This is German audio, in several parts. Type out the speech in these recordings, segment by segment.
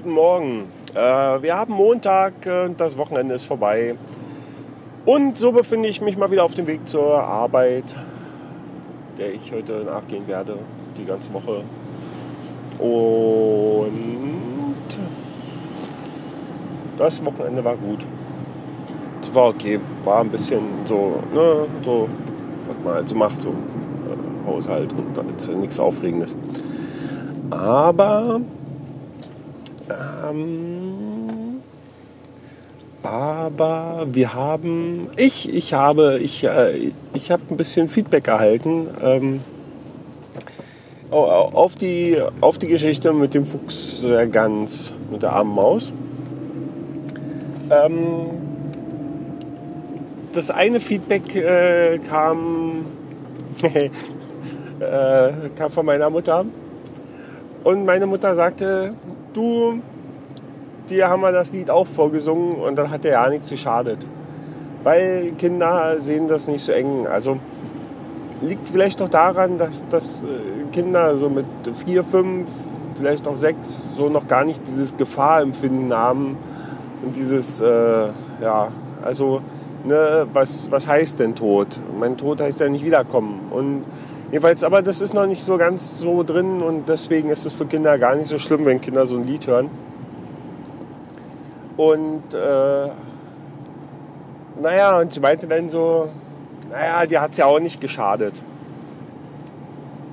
guten Morgen. Äh, wir haben Montag, äh, das Wochenende ist vorbei. Und so befinde ich mich mal wieder auf dem Weg zur Arbeit, der ich heute nachgehen werde, die ganze Woche. Und das Wochenende war gut. Es war okay, war ein bisschen so, ne, so, was man halt so macht, so äh, Haushalt und nichts Aufregendes. Aber ähm, aber wir haben, ich, ich habe, ich, äh, ich habe ein bisschen Feedback erhalten ähm, auf, die, auf die Geschichte mit dem Fuchs der Gans, mit der armen Maus. Ähm, das eine Feedback äh, kam, äh, kam von meiner Mutter. Und meine Mutter sagte, du, dir haben wir das Lied auch vorgesungen und dann hat der ja nichts geschadet. Weil Kinder sehen das nicht so eng. Also liegt vielleicht doch daran, dass, dass äh, Kinder so mit vier, fünf, vielleicht auch sechs so noch gar nicht dieses Gefahrempfinden haben und dieses, äh, ja, also, ne, was, was heißt denn Tod? Mein Tod heißt ja nicht wiederkommen. Und jedenfalls, aber das ist noch nicht so ganz so drin und deswegen ist es für Kinder gar nicht so schlimm, wenn Kinder so ein Lied hören. Und äh, naja, und sie meinte dann so, naja, die hat es ja auch nicht geschadet.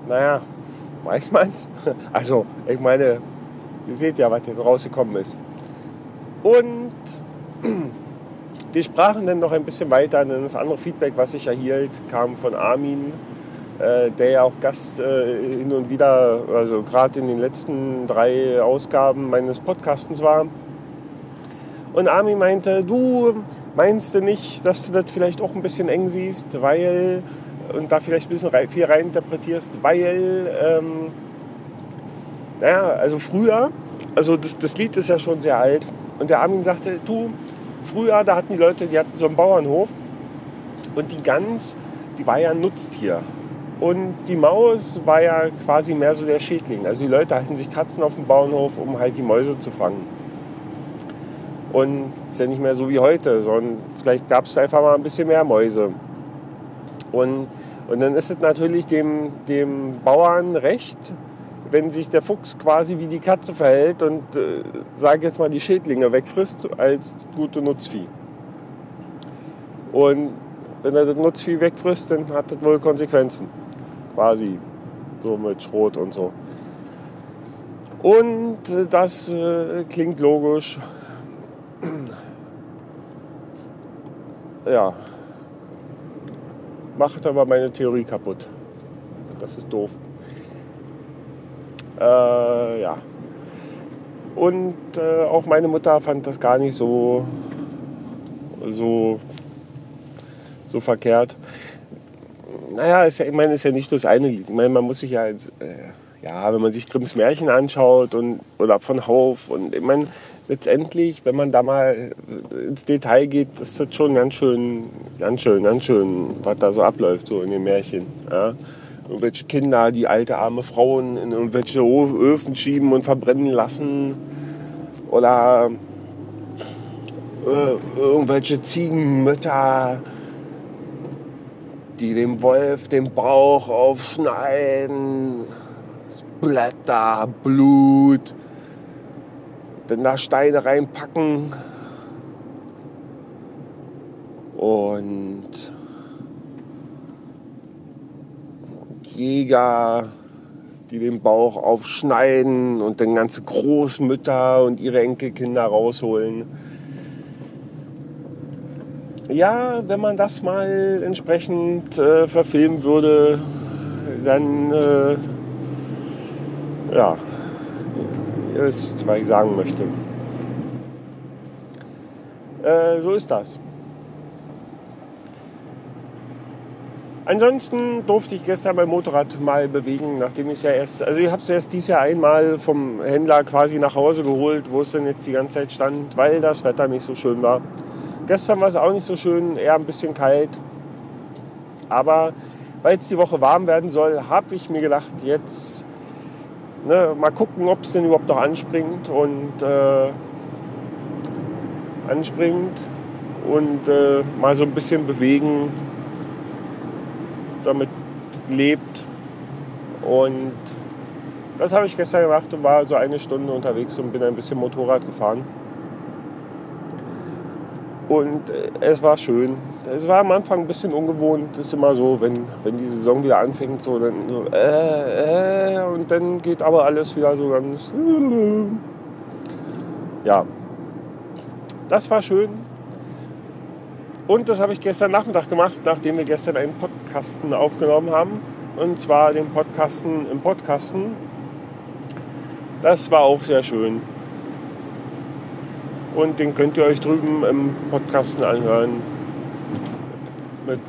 Naja, weiß man's? Also, ich meine, ihr seht ja, was jetzt rausgekommen ist. Und wir sprachen dann noch ein bisschen weiter. Denn das andere Feedback, was ich erhielt, kam von Armin, äh, der ja auch Gast äh, hin und wieder, also gerade in den letzten drei Ausgaben meines Podcastens war. Und Ami meinte, du meinst du nicht, dass du das vielleicht auch ein bisschen eng siehst, weil, und da vielleicht ein bisschen viel reininterpretierst, weil, ähm, naja, also früher, also das, das Lied ist ja schon sehr alt, und der Armin sagte, du, früher, da hatten die Leute, die hatten so einen Bauernhof und die Gans, die war ja ein Nutztier. Und die Maus war ja quasi mehr so der Schädling. Also die Leute hatten sich Katzen auf dem Bauernhof, um halt die Mäuse zu fangen. Und ist ja nicht mehr so wie heute, sondern vielleicht gab es einfach mal ein bisschen mehr Mäuse. Und, und dann ist es natürlich dem, dem Bauern recht, wenn sich der Fuchs quasi wie die Katze verhält und, äh, sage jetzt mal, die Schädlinge wegfrisst als gute Nutzvieh. Und wenn er das Nutzvieh wegfrisst, dann hat das wohl Konsequenzen. Quasi so mit Schrot und so. Und äh, das äh, klingt logisch ja, macht aber meine Theorie kaputt. Das ist doof. Äh, ja. Und äh, auch meine Mutter fand das gar nicht so, so, so verkehrt. Naja, ist ja, ich meine, ist ja nicht das eine Lied. Ich meine, man muss sich ja, jetzt, äh, ja, wenn man sich Grimms Märchen anschaut und, oder von Hauf und ich meine, letztendlich, wenn man da mal ins Detail geht, ist das schon ganz schön, ganz schön, ganz schön, was da so abläuft, so in den Märchen. Ja? Irgendwelche Kinder, die alte arme Frauen in irgendwelche Öfen schieben und verbrennen lassen. Oder äh, irgendwelche Ziegenmütter, die dem Wolf den Bauch aufschneiden. Blätter, Blut dann da Steine reinpacken und Jäger, die den Bauch aufschneiden und dann ganze Großmütter und ihre Enkelkinder rausholen. Ja, wenn man das mal entsprechend äh, verfilmen würde, dann äh, ja, wisst, was ich sagen möchte. Äh, so ist das. Ansonsten durfte ich gestern mein Motorrad mal bewegen, nachdem ich es ja erst, also ich habe es erst dieses Jahr einmal vom Händler quasi nach Hause geholt, wo es dann jetzt die ganze Zeit stand, weil das Wetter nicht so schön war. Gestern war es auch nicht so schön, eher ein bisschen kalt. Aber weil es die Woche warm werden soll, habe ich mir gedacht, jetzt ne, mal gucken, ob es denn überhaupt noch anspringt und äh, anspringt und äh, mal so ein bisschen bewegen, damit lebt. Und das habe ich gestern gemacht und war so eine Stunde unterwegs und bin ein bisschen Motorrad gefahren. Und äh, es war schön. Es war am Anfang ein bisschen ungewohnt. Das ist immer so, wenn, wenn die Saison wieder anfängt, so dann so, äh, äh, und dann geht aber alles wieder so ganz. Ja. Das war schön. Und das habe ich gestern Nachmittag gemacht, nachdem wir gestern einen Podcasten aufgenommen haben. Und zwar den Podcasten im Podcasten. Das war auch sehr schön. Und den könnt ihr euch drüben im Podcasten anhören. Mit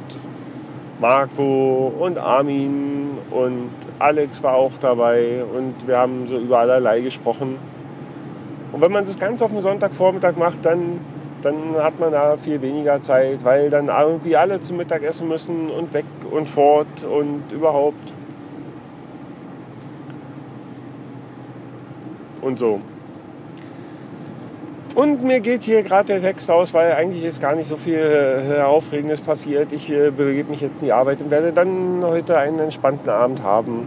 Marco und Armin und Alex war auch dabei. Und wir haben so über allerlei gesprochen. Und wenn man das ganz auf den Sonntagvormittag macht, dann dann hat man da viel weniger Zeit, weil dann irgendwie alle zum Mittag essen müssen und weg und fort und überhaupt. Und so. Und mir geht hier gerade der Text aus, weil eigentlich ist gar nicht so viel äh, Aufregendes passiert. Ich äh, begebe mich jetzt in die Arbeit und werde dann heute einen entspannten Abend haben.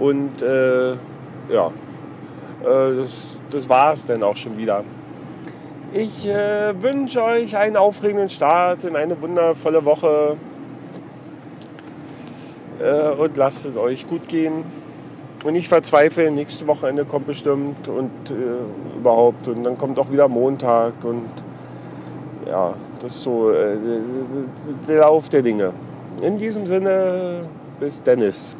Und äh, ja, äh, das, das war es dann auch schon wieder. Ich äh, wünsche euch einen aufregenden Start in eine wundervolle Woche äh, und lasst es euch gut gehen. Und ich verzweifle, nächste Wochenende kommt bestimmt und äh, überhaupt. Und dann kommt auch wieder Montag und ja, das ist so äh, der Lauf der Dinge. In diesem Sinne, bis Dennis.